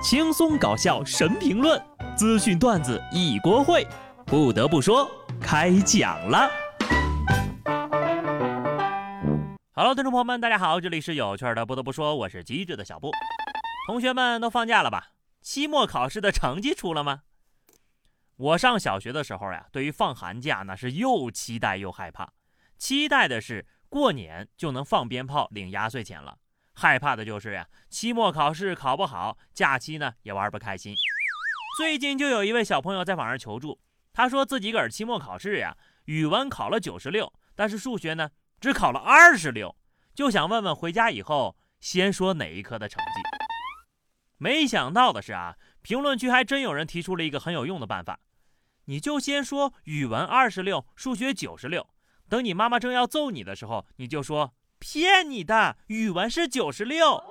轻松搞笑神评论，资讯段子一锅烩。不得不说，开讲了。Hello，听众朋友们，大家好，这里是有趣的。不得不说，我是机智的小布。同学们都放假了吧？期末考试的成绩出了吗？我上小学的时候呀，对于放寒假那是又期待又害怕。期待的是过年就能放鞭炮、领压岁钱了。害怕的就是呀，期末考试考不好，假期呢也玩不开心。最近就有一位小朋友在网上求助，他说自己个儿期末考试呀，语文考了九十六，但是数学呢只考了二十六，就想问问回家以后先说哪一科的成绩。没想到的是啊，评论区还真有人提出了一个很有用的办法，你就先说语文二十六，数学九十六，等你妈妈正要揍你的时候，你就说。骗你的，语文是九十六。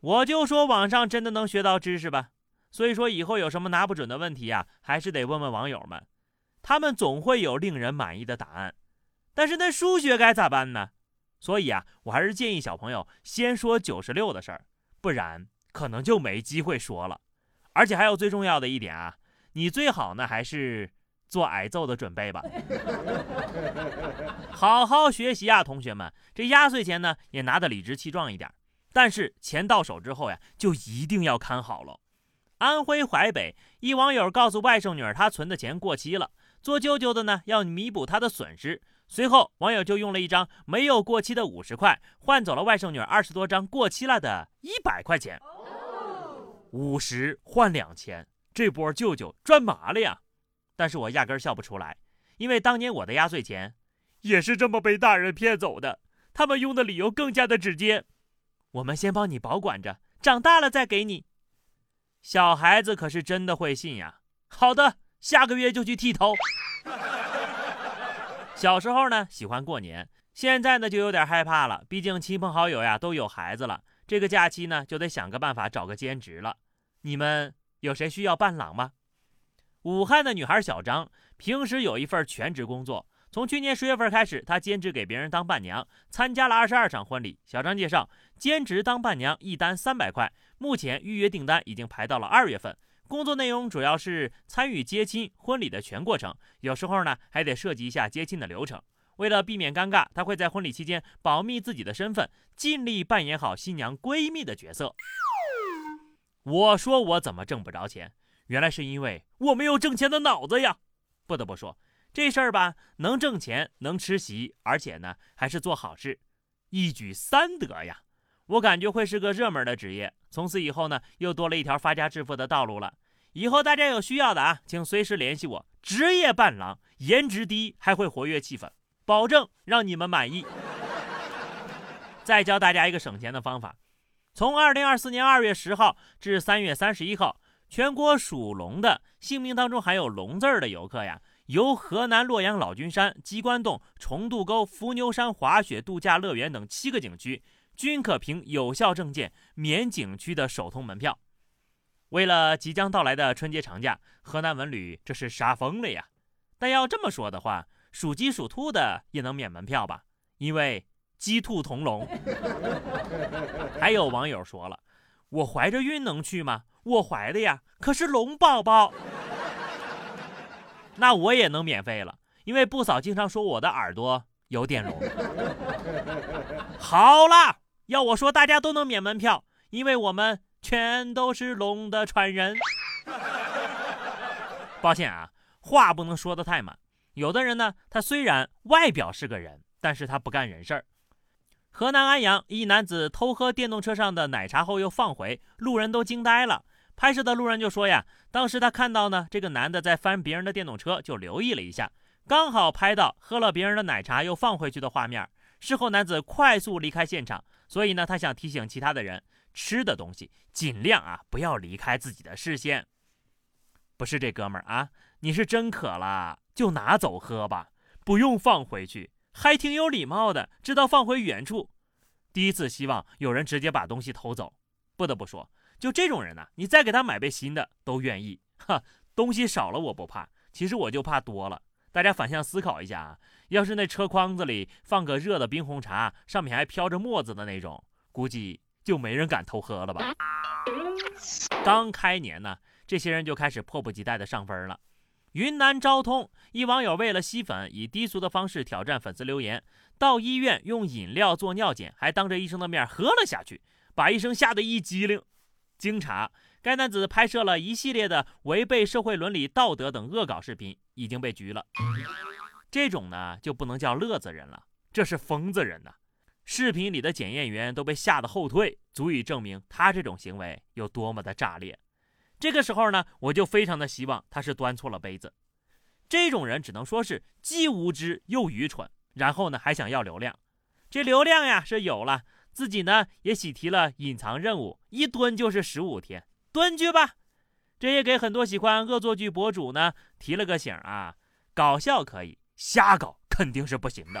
我就说网上真的能学到知识吧。所以说以后有什么拿不准的问题呀，还是得问问网友们，他们总会有令人满意的答案。但是那数学该咋办呢？所以啊，我还是建议小朋友先说九十六的事儿，不然可能就没机会说了。而且还有最重要的一点啊，你最好呢还是。做挨揍的准备吧，好好学习啊，同学们！这压岁钱呢，也拿得理直气壮一点。但是钱到手之后呀，就一定要看好了。安徽淮北一网友告诉外甥女儿，他存的钱过期了，做舅舅的呢要弥补他的损失。随后，网友就用了一张没有过期的五十块，换走了外甥女二十多张过期了的一百块钱。五十换两千，这波舅舅赚麻了呀！但是我压根笑不出来，因为当年我的压岁钱也是这么被大人骗走的。他们用的理由更加的直接：我们先帮你保管着，长大了再给你。小孩子可是真的会信呀。好的，下个月就去剃头。小时候呢喜欢过年，现在呢就有点害怕了。毕竟亲朋好友呀都有孩子了，这个假期呢就得想个办法找个兼职了。你们有谁需要伴郎吗？武汉的女孩小张平时有一份全职工作，从去年十月份开始，她兼职给别人当伴娘，参加了二十二场婚礼。小张介绍，兼职当伴娘一单三百块，目前预约订单已经排到了二月份。工作内容主要是参与接亲婚礼的全过程，有时候呢还得涉及一下接亲的流程。为了避免尴尬，她会在婚礼期间保密自己的身份，尽力扮演好新娘闺蜜的角色。我说我怎么挣不着钱？原来是因为我没有挣钱的脑子呀！不得不说，这事儿吧，能挣钱，能吃席，而且呢，还是做好事，一举三得呀！我感觉会是个热门的职业。从此以后呢，又多了一条发家致富的道路了。以后大家有需要的啊，请随时联系我。职业伴郎，颜值低，还会活跃气氛，保证让你们满意。再教大家一个省钱的方法：从二零二四年二月十号至三月三十一号。全国属龙的姓名当中含有“龙”字儿的游客呀，由河南洛阳老君山、鸡冠洞、重渡沟、伏牛山滑雪度假乐园等七个景区，均可凭有效证件免景区的首通门票。为了即将到来的春节长假，河南文旅这是杀疯了呀！但要这么说的话，属鸡属兔的也能免门票吧？因为鸡兔同笼。还有网友说了，我怀着孕能去吗？我怀的呀，可是龙宝宝，那我也能免费了，因为不嫂经常说我的耳朵有点聋。好了，要我说，大家都能免门票，因为我们全都是龙的传人。抱歉啊，话不能说的太满。有的人呢，他虽然外表是个人，但是他不干人事儿。河南安阳一男子偷喝电动车上的奶茶后又放回，路人都惊呆了。拍摄的路人就说呀，当时他看到呢，这个男的在翻别人的电动车，就留意了一下，刚好拍到喝了别人的奶茶又放回去的画面。事后男子快速离开现场，所以呢，他想提醒其他的人，吃的东西尽量啊不要离开自己的视线。不是这哥们儿啊，你是真渴了就拿走喝吧，不用放回去，还挺有礼貌的，知道放回原处。第一次希望有人直接把东西偷走，不得不说。就这种人呢，你再给他买杯新的都愿意。哈，东西少了我不怕，其实我就怕多了。大家反向思考一下啊，要是那车筐子里放个热的冰红茶，上面还飘着沫子的那种，估计就没人敢偷喝了吧？刚开年呢，这些人就开始迫不及待的上分了。云南昭通一网友为了吸粉，以低俗的方式挑战粉丝留言，到医院用饮料做尿检，还当着医生的面喝了下去，把医生吓得一激灵。经查，该男子拍摄了一系列的违背社会伦理道德等恶搞视频，已经被拘了。这种呢，就不能叫乐子人了，这是疯子人呐！视频里的检验员都被吓得后退，足以证明他这种行为有多么的炸裂。这个时候呢，我就非常的希望他是端错了杯子。这种人只能说是既无知又愚蠢，然后呢还想要流量。这流量呀是有了，自己呢也喜提了隐藏任务，一蹲就是十五天，蹲去吧。这也给很多喜欢恶作剧博主呢提了个醒啊，搞笑可以，瞎搞肯定是不行的。